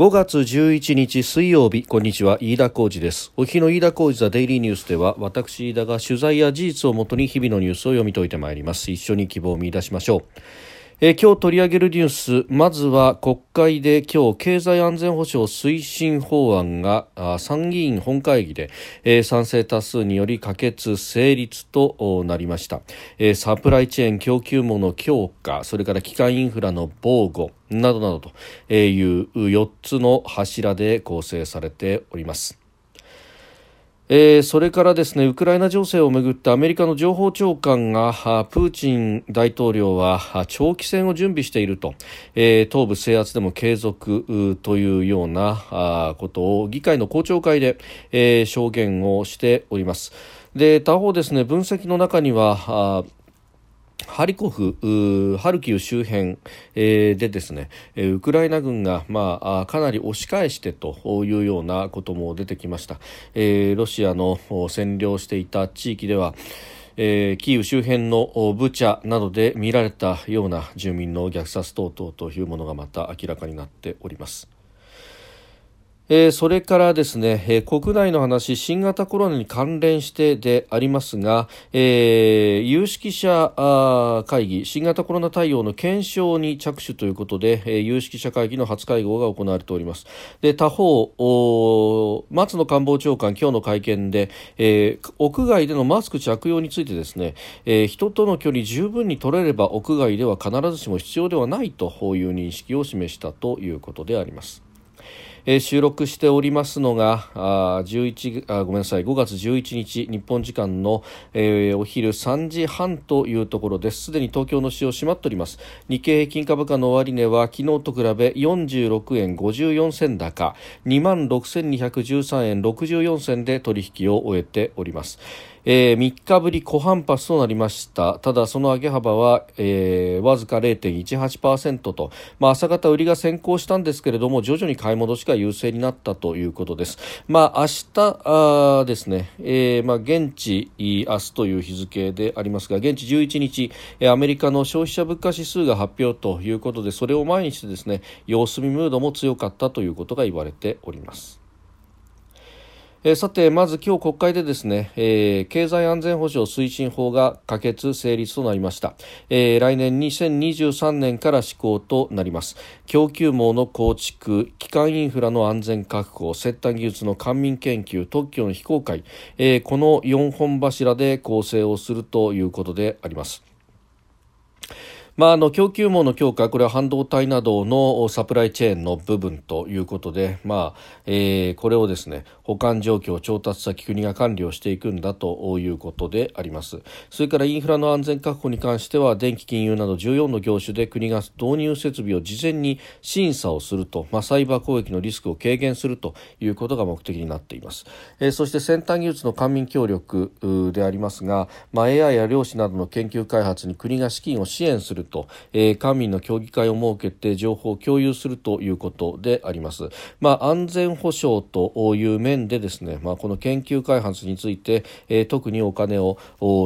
5月11日水曜日こんにちは飯田浩二です。お日の飯田浩二ザデイリーニュースでは私飯田が取材や事実をもとに日々のニュースを読み解いてまいります。一緒に希望を見出しましょう。え今日取り上げるニュースまずは国会で今日経済安全保障推進法案が参議院本会議で、え賛成多数により可決成立となりました、えサプライチェーン供給網の強化それから基幹インフラの防護などなどという4つの柱で構成されております。えー、それからですねウクライナ情勢をめぐってアメリカの情報長官がプーチン大統領は長期戦を準備していると、えー、東部制圧でも継続というようなことを議会の公聴会で、えー、証言をしております。で他方ですね分析の中にはハリコフ、ハルキウ周辺、え、でですね、ウクライナ軍が、まあ、かなり押し返してというようなことも出てきました。え、ロシアの占領していた地域では、え、キーウ周辺のブチャなどで見られたような住民の虐殺等々というものがまた明らかになっております。えー、それからですね、えー、国内の話、新型コロナに関連してでありますが、えー、有識者会議、新型コロナ対応の検証に着手ということで、えー、有識者会議の初会合が行われております。で、他方、松野官房長官、今日の会見で、えー、屋外でのマスク着用についてですね、えー、人との距離十分に取れれば屋外では必ずしも必要ではないという認識を示したということであります。えー、収録しておりますのがあ11あごめんなさい。5月11日日本時間の、えー、お昼3時半というところです。すでに東京の市場閉まっております。日経平均株価の終値は昨日と比べ46円54銭高2万6213円64銭で取引を終えております。えー、3日ぶり小反発となりました。ただその上げ幅は、えー、わずか0.18%と、まあ、朝方売りが先行したんですけれども徐々に買い戻しが優勢になったということです、まあ、明日あですね、えー、まあ、現地明日という日付でありますが現地11日アメリカの消費者物価指数が発表ということでそれを前にしてですね様子見ムードも強かったということが言われております。えー、さてまず今日国会でですね、えー、経済安全保障推進法が可決成立となりました、えー、来年2023年から施行となります。供給網の構築基幹インフラの安全確保先端技術の官民研究特許の非公開、え、この4本柱で構成をするということであります。まあ、あの供給網の強化、これは半導体などのサプライチェーンの部分ということで、まあえー、これをですね保管状況、調達先、国が管理をしていくんだということであります。それからインフラの安全確保に関しては、電気、金融など14の業種で国が導入設備を事前に審査をすると、まあ、サイバー攻撃のリスクを軽減するということが目的になっています。えー、そして先端技術の官民協力でありますが、まあ、AI や量子などの研究開発に国が資金を支援すると、えー、官民の協議会を設けて情報を共有するということであります。まあ、安全保障という面でですね、まあ、この研究開発について、えー、特にお金を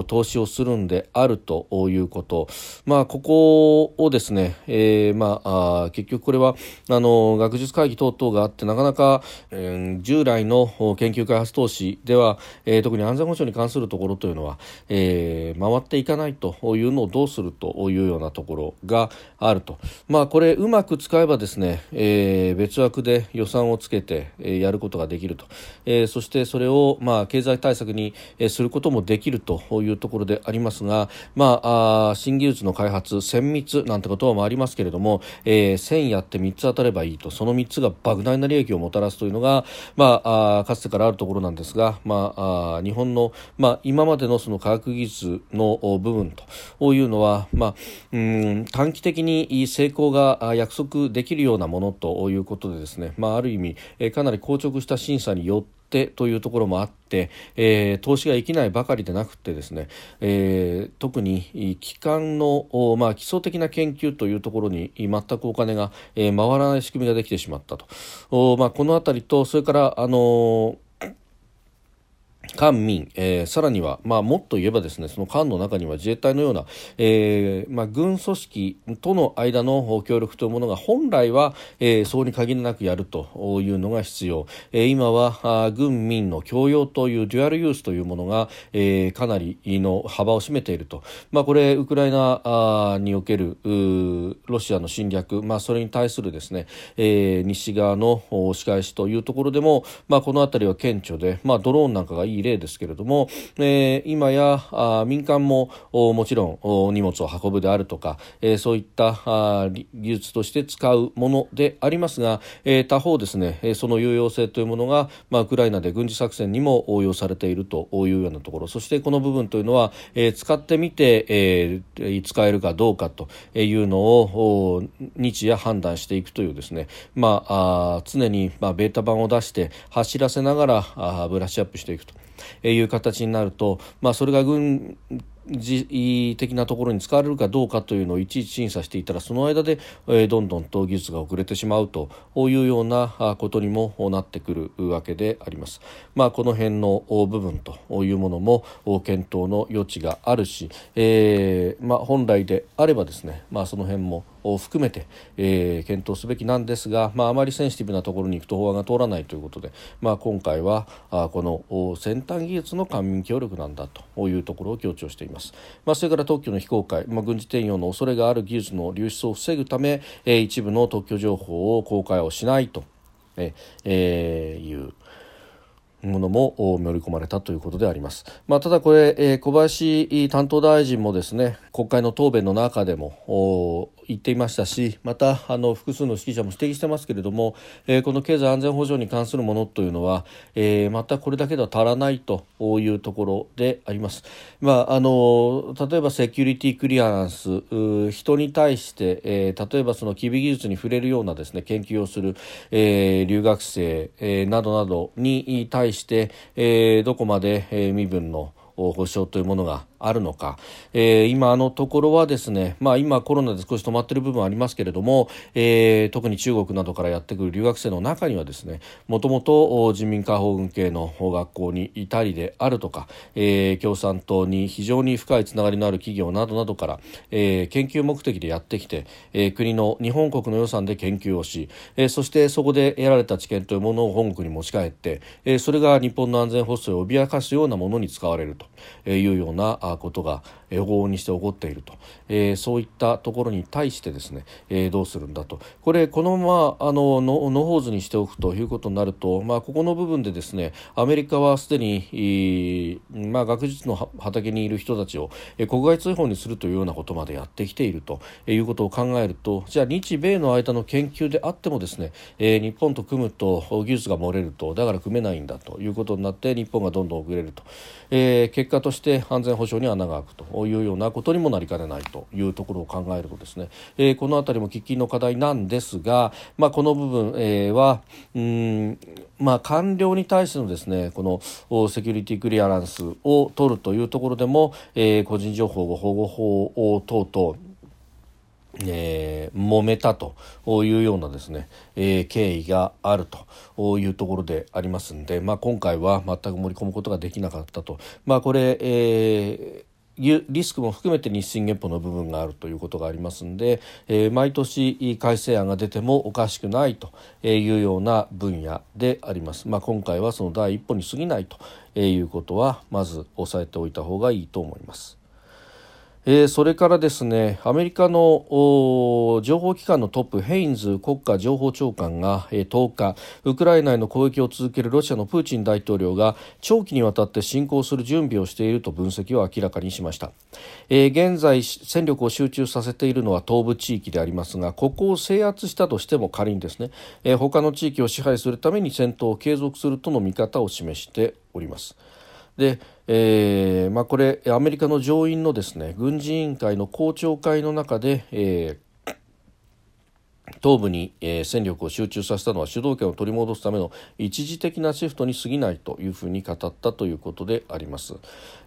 投資をするんであるということ、まあ、ここをですね、えー、まあ、結局これはあの学術会議等々があってなかなか、えー、従来の研究開発投資では、えー、特に安全保障に関するところというのは、えー、回っていかないというのをどうするというようなところがあると、まあ、これうまく使えばですね、えー、別枠で予算をつけて、えー、やることができると、えー、そしてそれを、まあ、経済対策に、えー、することもできるというところでありますが、まあ、あ新技術の開発先密なんてこともありますけれども、えー、1000やって3つ当たればいいと。その3つが莫大な利益をもたらすというのが、まあ、あかつてからあるところなんですが、まあ、あ日本の、まあ、今までのその科学技術の部分というのは、まあ、うん短期的に成功が約束できるようなものということでですね、まあ、ある意味、かなり硬直した審査によってというところもあって、えー、投資が生きないばかりでなくてですね、えー、特に機関の、まあ、基礎的な研究というところに全くお金が、えー、回らない仕組みができてしまったと、まあ、この辺りとそれから、あの官民、えー、さらには、まあ、もっと言えばですねその官の中には自衛隊のような、えーまあ、軍組織との間の協力というものが本来は、えー、そうに限りなくやるというのが必要、えー、今はあ軍民の共用というデュアルユースというものが、えー、かなりの幅を占めていると、まあ、これウクライナあにおけるロシアの侵略、まあ、それに対するですね、えー、西側の仕返しというところでも、まあ、この辺りは顕著で、まあ、ドローンなんかがいい例ですけれども、えー、今やあ民間ももちろん荷物を運ぶであるとか、えー、そういったあ技術として使うものでありますが、えー、他方ですねその有用性というものが、まあ、ウクライナで軍事作戦にも応用されているというようなところそしてこの部分というのは、えー、使ってみて、えー、使えるかどうかというのを日夜判断していくというですね、まあ、あ常に、まあ、ベータ版を出して走らせながらあブラッシュアップしていくと。いう形になると、まあ、それが軍事的なところに使われるかどうかというのをいちいち審査していたらその間で、え、どんどんと技術が遅れてしまうというようなことにもなってくるわけであります。まあ、この辺の部分というものも検討の余地があるし、えーまあ、本来であればですね、まあ、その辺もを含めて、えー、検討すべきなんですが、まあ、あまりセンシティブなところに行くと法案が通らないということで、まあ、今回はあこの先端技術の官民協力なんだというところを強調しています、まあ、それから特許の非公開、まあ、軍事転用の恐れがある技術の流出を防ぐため、えー、一部の特許情報を公開をしないと、えー、いうものも盛り込まれたということであります。まあ、ただこれ、えー、小林担当大臣もですね国会の答弁の中でも言っていましたしまたあの複数の識者も指摘してますけれども、えー、この経済安全保障に関するものというのは、えー、またこれだけでは足らないというところであります。まあ、あの例えばセキュリティクリアランス人に対して、えー、例えばその機微技術に触れるようなですね研究をする、えー、留学生、えー、などなどに対して、えー、どこまで、えー、身分の保障というものがあるのか、えー、今のところはですね、まあ、今コロナで少し止まっている部分はありますけれども、えー、特に中国などからやってくる留学生の中にはですねもともと人民解放軍系の学校にいたりであるとか、えー、共産党に非常に深いつながりのある企業などなどから、えー、研究目的でやってきて、えー、国の日本国の予算で研究をし、えー、そしてそこで得られた知見というものを本国に持ち帰って、えー、それが日本の安全保障を脅かすようなものに使われると。というようなことが往々にして起こっていると、えー、そういったところに対してですね、えー、どうするんだと。これこのままあののほうずにしておくということになると、まあ、ここの部分でですねアメリカはすでに、まあ、学術の畑にいる人たちを、えー、国外追放にするというようなことまでやってきているということを考えるとじゃあ日米の間の研究であってもですね、えー、日本と組むと技術が漏れるとだから組めないんだということになって日本がどんどん遅れると、えー、結果として安全保障に穴が開くというようなことにもなりかねないというところを考えるとですね、えー、この辺りも喫緊の課題なんですが、まあ、この部分、えー、はうんまあ、官僚に対してのですねこのセキュリティクリアランスを取るというところでも、えー、個人情報保護法等々えー、揉めたというようなですね、えー、経緯があるというところでありますんで、まあ、今回は全く盛り込むことができなかったと、まあ、これ、えーリスクも含めて日進月歩の部分があるということがありますので、えー、毎年改正案が出てもおかしくないというような分野であります。まあ、今回はその第一歩に過ぎないということはまず押さえておいた方がいいと思います。えー、それからですねアメリカの情報機関のトップヘインズ国家情報長官が、えー、10日ウクライナへの攻撃を続けるロシアのプーチン大統領が長期にわたって侵攻する準備をしていると分析を明らかにしました、えー、現在戦力を集中させているのは東部地域でありますがここを制圧したとしても仮にですね、えー、他の地域を支配するために戦闘を継続するとの見方を示しております。で、えーまあ、これアメリカの上院のですね軍事委員会の公聴会の中で、えー、東部に、えー、戦力を集中させたのは主導権を取り戻すための一時的なシフトに過ぎないというふうに語ったということであります、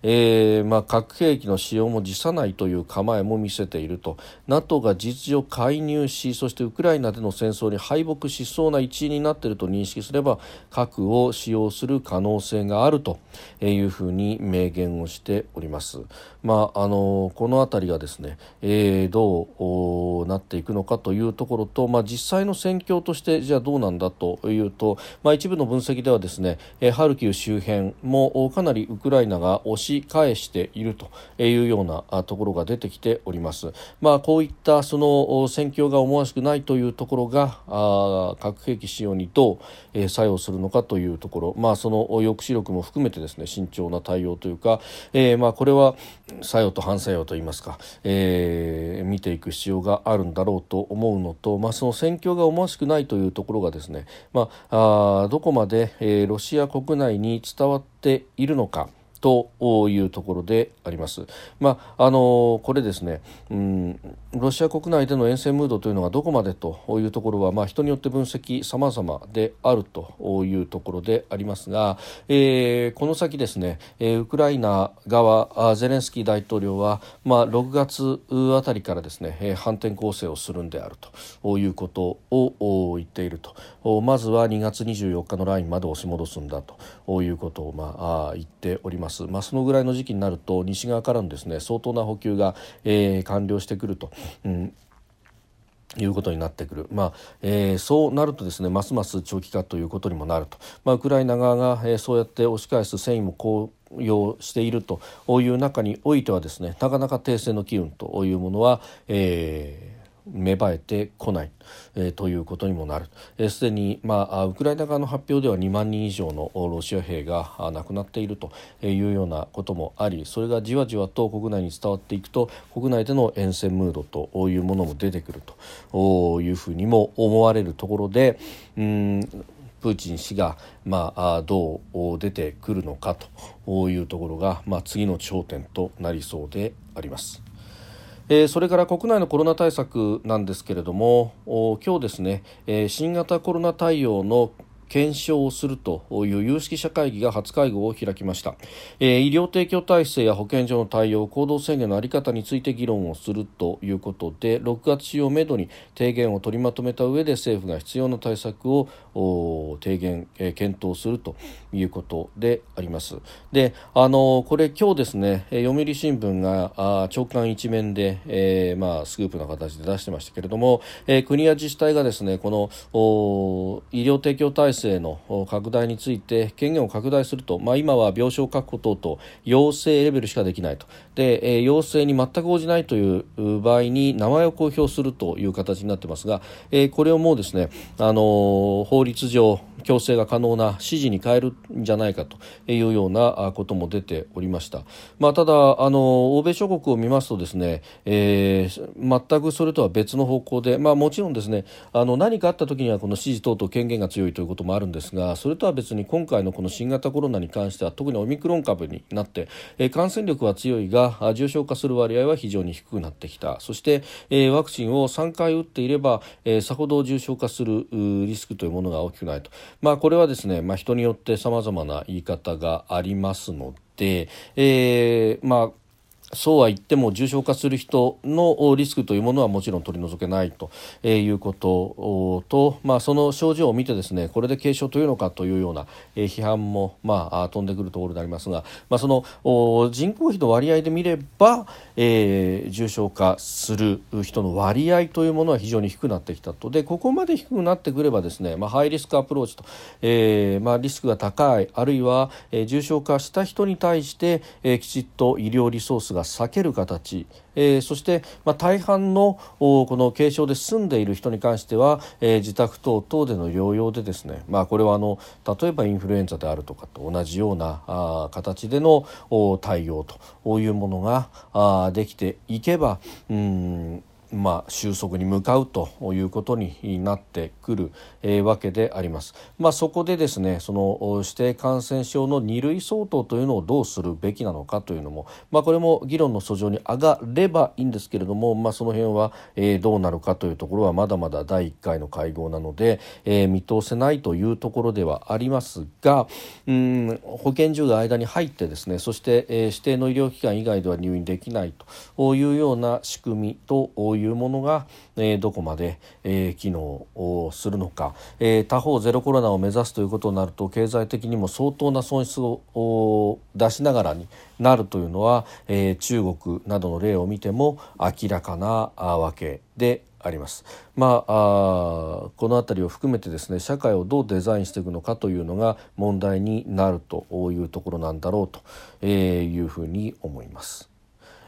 えーまあ、核兵器の使用も辞さないという構えも見せていると。NATO が事実上介入しそしてウクライナでの戦争に敗北しそうな一因になっていると認識すれば核を使用する可能性があるというふうに明言をしております、まあ、あのこの辺りがですね、えー、どうなっていくのかというところとまあ、実際の戦況としてじゃあどうなんだというと、まあ、一部の分析ではですね、えハルキウ周辺もかなりウクライナが押し返しているというようなところが出てきております。まあ、こういったその戦況が思わしくないというところがあ核兵器使用にどう、え作用するのかというところ、まあ、その抑止力も含めてですね慎重な対応というか、えー、まあこれは作用と反作用といいますか、えー、見ていく必要があるんだろうと思うのと、まあ、その戦況が思わしくないというところがですね、まあ、あどこまで、えー、ロシア国内に伝わっているのか。というところであります。まあ、あのこれですね、うん、ロシア国内での沿線ムードというのがどこまでというところは、まあ、人によって分析様々であるというところでありますが、えー、この先ですね、えー、ウクライナ側ゼレンスキー大統領は、まあ、6月あたりからですね反転攻勢をするんであるということを言っているとまずは2月24日のラインまで押し戻すんだということを、まあ、言っております。ま、あ、そのぐらいの時期になると西側からのですね相当な補給が、えー、完了してくると。うんいうことになってくる、まあえー、そうなるとですねますます長期化ということにもなると、まあ、ウクライナ側が、えー、そうやって押し返す戦意も公用しているという中においてはですねなかなか停戦の機運というものは、えー芽生えてこない、えー、ということにもなるすで、えー、に、まあ、ウクライナ側の発表では2万人以上のロシア兵が亡くなっているというようなこともありそれがじわじわと国内に伝わっていくと国内での沿線ムードというものも出てくるというふうにも思われるところでうんプーチン氏が、まあ、どう出てくるのかというところが、まあ、次の焦点となりそうであります。えー、それから国内のコロナ対策なんですけれども今日ですね、えー、新型コロナ対応の検証をするという有識者会議が初会合を開きました、えー、医療提供体制や保健所の対応行動制限の在り方について議論をするということで6月中をめどに提言を取りまとめた上で政府が必要な対策を提言、えー、検討するということであります。であのこれ今日ですね読売新聞があ長官一面で、えー、まあスクープの形で出してましたけれども、えー、国や自治体がですねこの医療提供体制制の拡大について権限を拡大すると、まあ、今は病床確保等々要請レベルしかできないと。で、えー、要請に全く応じないという場合に名前を公表するという形になってますが、えー、これをもうですね、あのー、法律上強制が可能な指示に変えるんじゃないかというようなことも出ておりました、まあ、ただあの欧米諸国を見ますとですね、えー、全くそれとは別の方向で、まあ、もちろんですねあの何かあった時にはこの指示等々権限が強いということももあるんですがそれとは別に今回のこの新型コロナに関しては特にオミクロン株になって、え、感染力は強いが重症化する割合は非常に低くなってきた。そして、え、ワクチンを3回打っていれば、え、さほど重症化するリスクというものが大きくないと、まあ、これはですね、まあ、人によって様々な言い方がありますので、えー、まあそうは言っても重症化する人のリスクというものはもちろん取り除けないということと、まあ、その症状を見てですねこれで軽症というのかというような批判も、まあ、飛んでくるところでありますが、まあ、その人口比の割合で見れば、えー、重症化する人の割合というものは非常に低くなってきたと。でここまで低くなってくればですね、まあ、ハイリスクアプローチと、えーまあ、リスクが高いあるいは、えー、重症化した人に対して、えー、きちっと医療リソースがが避ける形、えー、そして、まあ、大半のこの軽症で済んでいる人に関しては、えー、自宅等々での療養でですね、まあ、これはあの例えばインフルエンザであるとかと同じようなあ形での対応というものがあできていけばうんまあ、収束に向かうということになってくる、えー、わけであります。まあ、そこでですねその指定感染症の2類相当というのをどうするべきなのかというのも、まあ、これも議論の訴状に上がればいいんですけれども、まあ、その辺は、えー、どうなるかというところはまだまだ第1回の会合なので、えー、見通せないというところではありますがうん保健所が間に入ってですねそして、えー、指定の医療機関以外では入院できないというような仕組みといういうものが、えー、どこまで、えー、機能をするのか、えー、他方ゼロコロナを目指すということになると経済的にも相当な損失を出しながらになるというのは、えー、中国などの例を見ても明らかなわけであります。まあ、あこの辺りを含めてですね社会をどうデザインしていくのかというのが問題になるというところなんだろうというふうに思います。